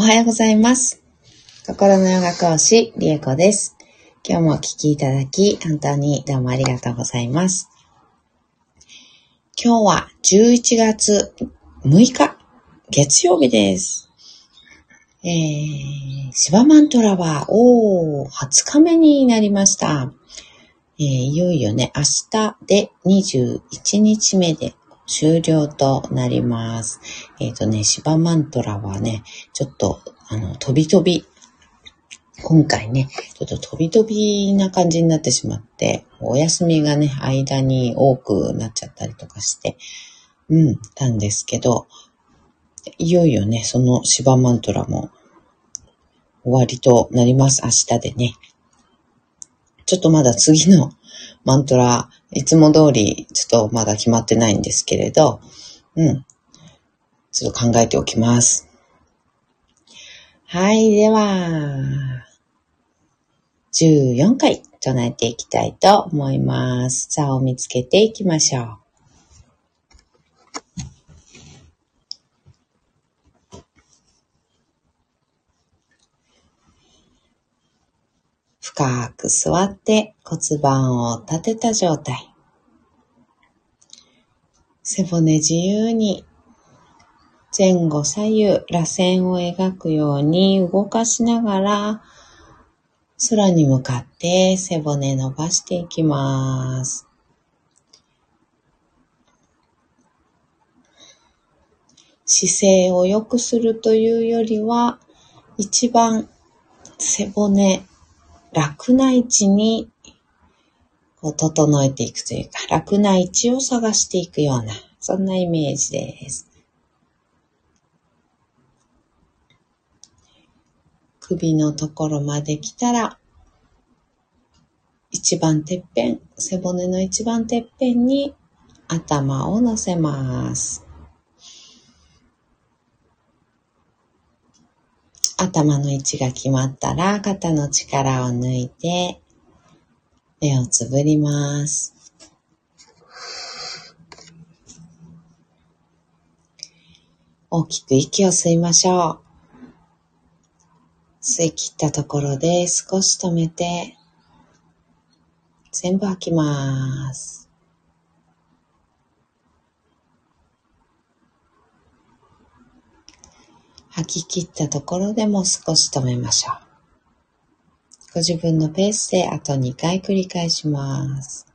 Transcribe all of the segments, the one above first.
おはようございます。心のヨガ講師、リエコです。今日もお聞きいただき、本当にどうもありがとうございます。今日は11月6日、月曜日です。えー、シバマントラは、おー、20日目になりました。えーいよいよね、明日で21日目で終了となります。えっ、とね、シバマントラはね、ちょっと、あの、飛び飛び、今回ね、ちょっと飛び飛びな感じになってしまって、お休みがね、間に多くなっちゃったりとかして、うん、たんですけど、いよいよね、そのシバマントラも終わりとなります。明日でね。ちょっとまだ次のマントラ、いつも通り、ちょっとまだ決まってないんですけれど、うん。ちょっと考えておきます。はい、では、14回唱えていきたいと思います。さあ、を見つけていきましょう。深く座って骨盤を立てた状態。背骨自由に前後左右螺旋を描くように動かしながら空に向かって背骨伸ばしていきます。姿勢を良くするというよりは一番背骨楽な位置にこう整えていくというか、楽な位置を探していくような、そんなイメージです。首のところまで来たら、一番てっぺん、背骨の一番てっぺんに頭を乗せます。頭の位置が決まったら、肩の力を抜いて、目をつぶります。大きく息を吸いましょう。吸い切ったところで少し止めて、全部吐きます。吐き切ったところでも少し止めましょう。ご自分のペースであと2回繰り返します。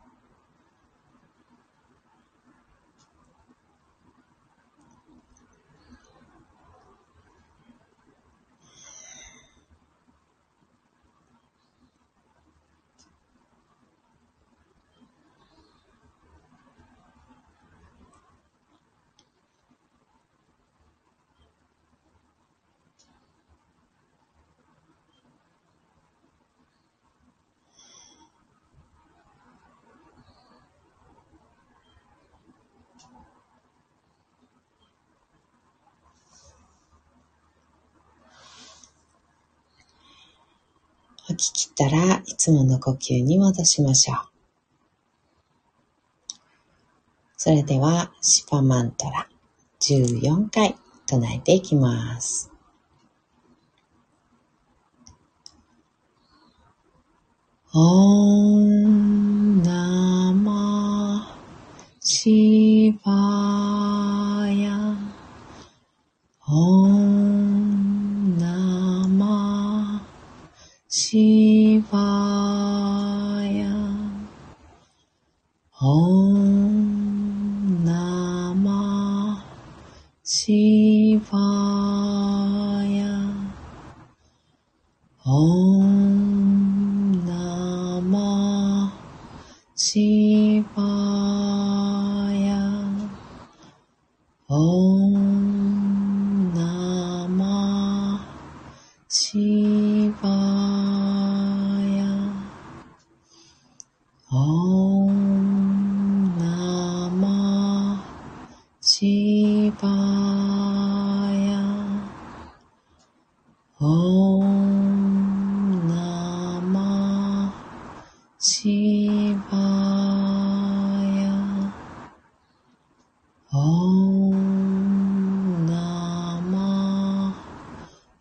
吐き切ったらいつもの呼吸に戻しましょう。それではシパマントラ14回唱えていきます。オンシバヤオンナマシバヤオンナマシバ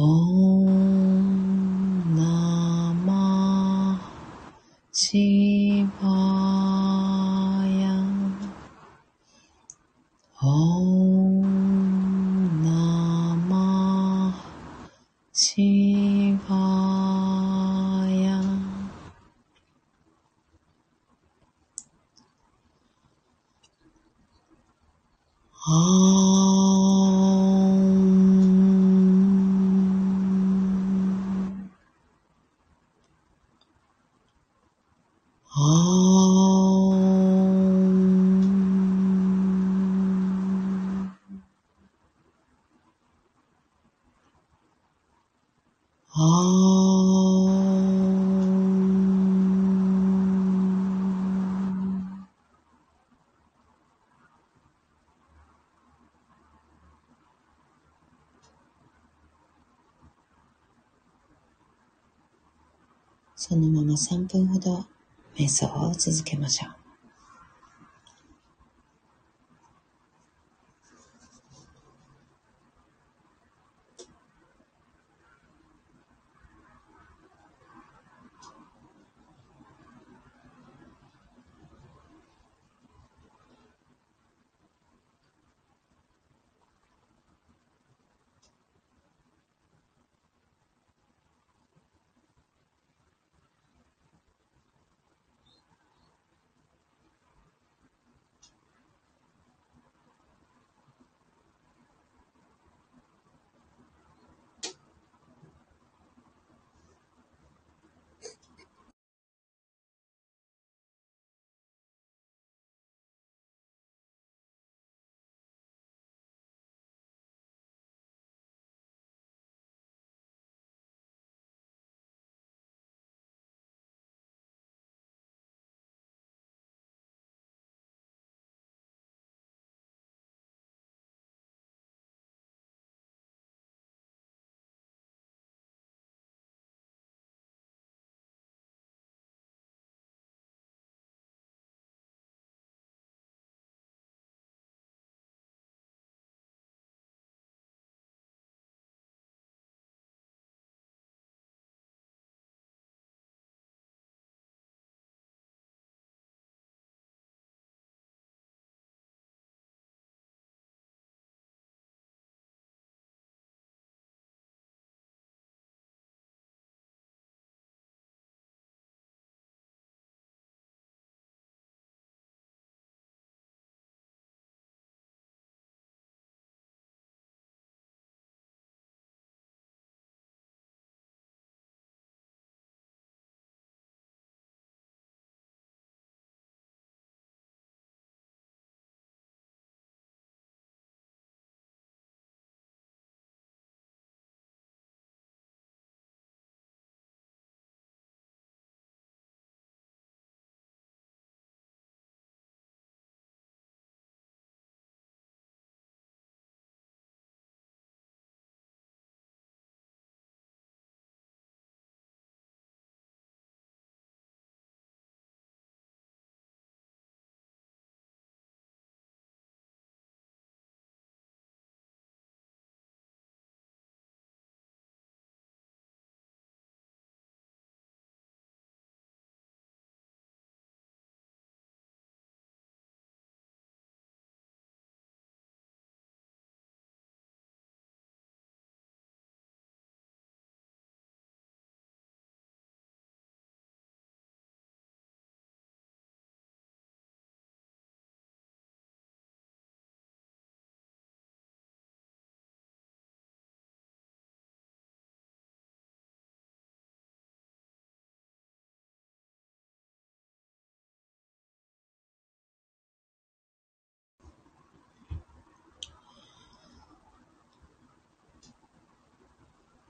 オンナマシバヤオンナマシバヤあそのまま3分ほど瞑想を続けましょう。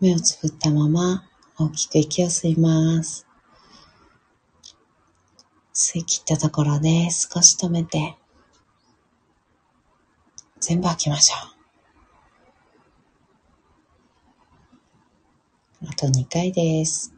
目をつぶったまま大きく息を吸います。吸い切ったところで少し止めて、全部吐きましょう。あと2回です。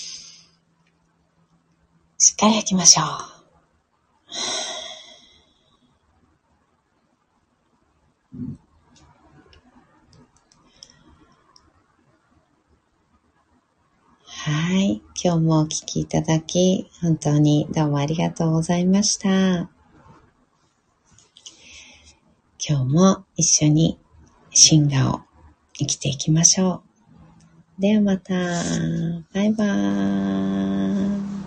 しっかり吐きましょう。はい。今日もお聴きいただき、本当にどうもありがとうございました。今日も一緒に進化を生きていきましょう。ではまた。バイバーイ